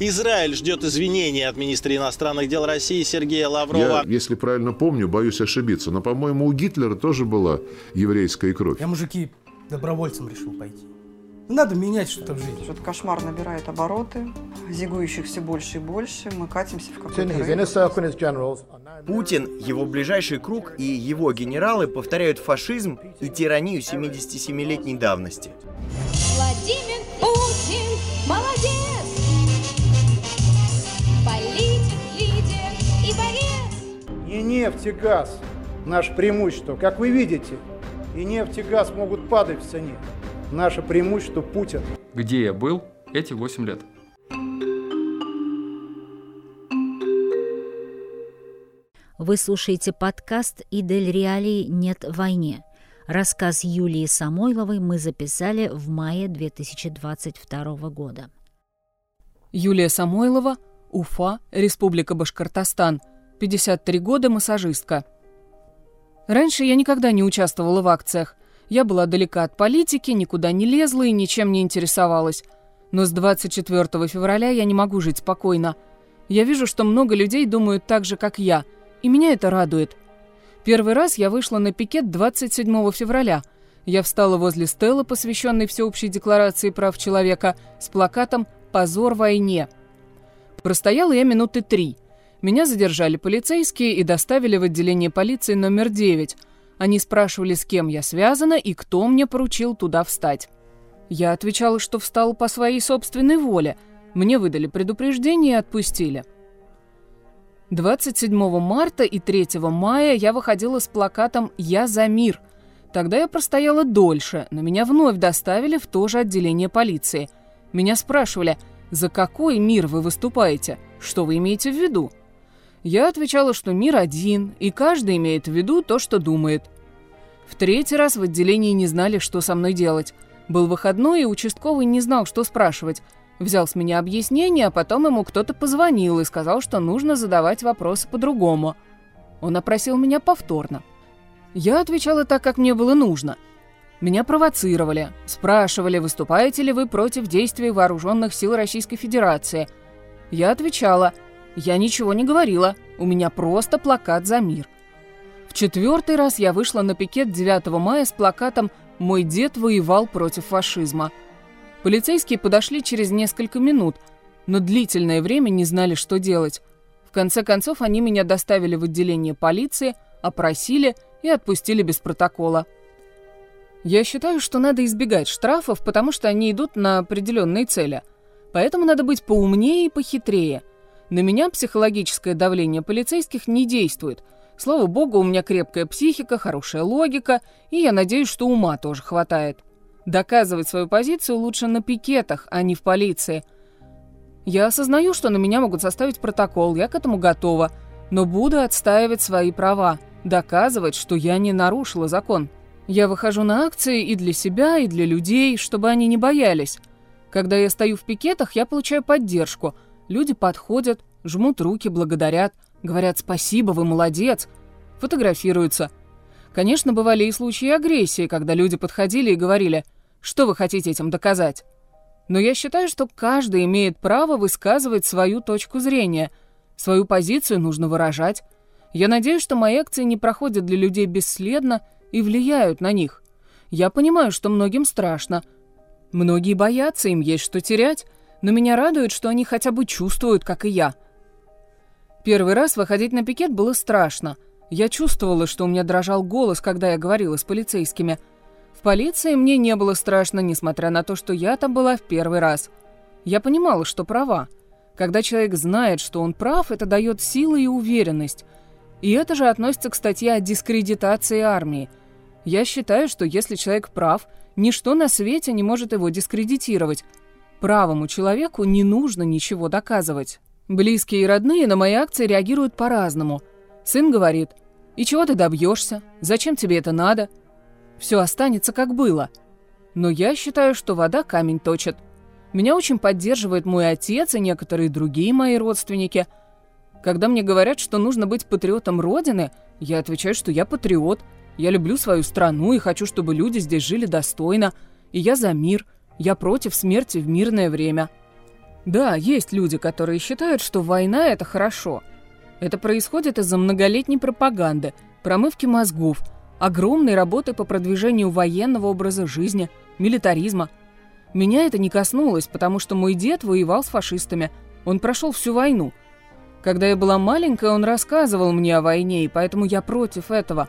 Израиль ждет извинений от министра иностранных дел России Сергея Лаврова. Я, если правильно помню, боюсь ошибиться, но, по-моему, у Гитлера тоже была еврейская кровь. Я, мужики, добровольцем решил пойти. Надо менять что-то в жизни. Этот кошмар набирает обороты, зигующих все больше и больше. Мы катимся в какой-то Путин, его ближайший круг и его генералы повторяют фашизм и тиранию 77-летней давности. Владимир Путин нефть и газ – наше преимущество. Как вы видите, и нефть и газ могут падать в цене. Наше преимущество – Путин. Где я был эти 8 лет? Вы слушаете подкаст «Идель Реалии нет войне». Рассказ Юлии Самойловой мы записали в мае 2022 года. Юлия Самойлова, Уфа, Республика Башкортостан, 53 года, массажистка. Раньше я никогда не участвовала в акциях. Я была далека от политики, никуда не лезла и ничем не интересовалась. Но с 24 февраля я не могу жить спокойно. Я вижу, что много людей думают так же, как я, и меня это радует. Первый раз я вышла на пикет 27 февраля. Я встала возле стелы, посвященной Всеобщей декларации прав человека, с плакатом «Позор войне». Простояла я минуты три. Меня задержали полицейские и доставили в отделение полиции номер 9. Они спрашивали, с кем я связана и кто мне поручил туда встать. Я отвечала, что встала по своей собственной воле. Мне выдали предупреждение и отпустили. 27 марта и 3 мая я выходила с плакатом «Я за мир». Тогда я простояла дольше, но меня вновь доставили в то же отделение полиции. Меня спрашивали, за какой мир вы выступаете? Что вы имеете в виду? Я отвечала, что мир один, и каждый имеет в виду то, что думает. В третий раз в отделении не знали, что со мной делать. Был выходной, и участковый не знал, что спрашивать. Взял с меня объяснение, а потом ему кто-то позвонил и сказал, что нужно задавать вопросы по-другому. Он опросил меня повторно. Я отвечала так, как мне было нужно. Меня провоцировали, спрашивали, выступаете ли вы против действий вооруженных сил Российской Федерации. Я отвечала, я ничего не говорила, у меня просто плакат за мир. В четвертый раз я вышла на пикет 9 мая с плакатом «Мой дед воевал против фашизма». Полицейские подошли через несколько минут, но длительное время не знали, что делать. В конце концов, они меня доставили в отделение полиции, опросили и отпустили без протокола. Я считаю, что надо избегать штрафов, потому что они идут на определенные цели. Поэтому надо быть поумнее и похитрее. На меня психологическое давление полицейских не действует. Слава богу, у меня крепкая психика, хорошая логика, и я надеюсь, что ума тоже хватает. Доказывать свою позицию лучше на пикетах, а не в полиции. Я осознаю, что на меня могут составить протокол, я к этому готова, но буду отстаивать свои права, доказывать, что я не нарушила закон. Я выхожу на акции и для себя, и для людей, чтобы они не боялись. Когда я стою в пикетах, я получаю поддержку. Люди подходят, жмут руки, благодарят, говорят «спасибо, вы молодец», фотографируются. Конечно, бывали и случаи агрессии, когда люди подходили и говорили что вы хотите этим доказать? Но я считаю, что каждый имеет право высказывать свою точку зрения. Свою позицию нужно выражать. Я надеюсь, что мои акции не проходят для людей бесследно и влияют на них. Я понимаю, что многим страшно. Многие боятся, им есть что терять, но меня радует, что они хотя бы чувствуют, как и я. Первый раз выходить на пикет было страшно. Я чувствовала, что у меня дрожал голос, когда я говорила с полицейскими – в полиции мне не было страшно, несмотря на то, что я там была в первый раз. Я понимала, что права. Когда человек знает, что он прав, это дает силы и уверенность. И это же относится к статье о дискредитации армии. Я считаю, что если человек прав, ничто на свете не может его дискредитировать. Правому человеку не нужно ничего доказывать. Близкие и родные на мои акции реагируют по-разному. Сын говорит, «И чего ты добьешься? Зачем тебе это надо?» все останется как было. Но я считаю, что вода камень точит. Меня очень поддерживает мой отец и некоторые другие мои родственники. Когда мне говорят, что нужно быть патриотом Родины, я отвечаю, что я патриот. Я люблю свою страну и хочу, чтобы люди здесь жили достойно. И я за мир. Я против смерти в мирное время. Да, есть люди, которые считают, что война – это хорошо. Это происходит из-за многолетней пропаганды, промывки мозгов, огромной работы по продвижению военного образа жизни, милитаризма. Меня это не коснулось, потому что мой дед воевал с фашистами. Он прошел всю войну. Когда я была маленькая, он рассказывал мне о войне, и поэтому я против этого.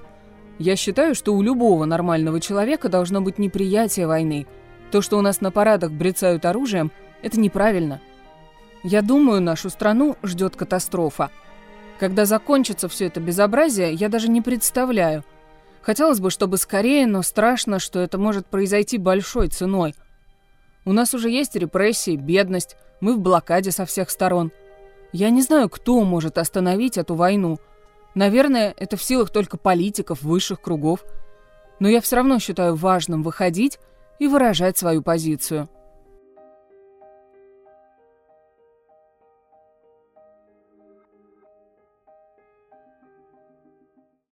Я считаю, что у любого нормального человека должно быть неприятие войны. То, что у нас на парадах брецают оружием – это неправильно. Я думаю, нашу страну ждет катастрофа. Когда закончится все это безобразие, я даже не представляю. Хотелось бы, чтобы скорее, но страшно, что это может произойти большой ценой. У нас уже есть репрессии, бедность, мы в блокаде со всех сторон. Я не знаю, кто может остановить эту войну. Наверное, это в силах только политиков высших кругов. Но я все равно считаю важным выходить и выражать свою позицию.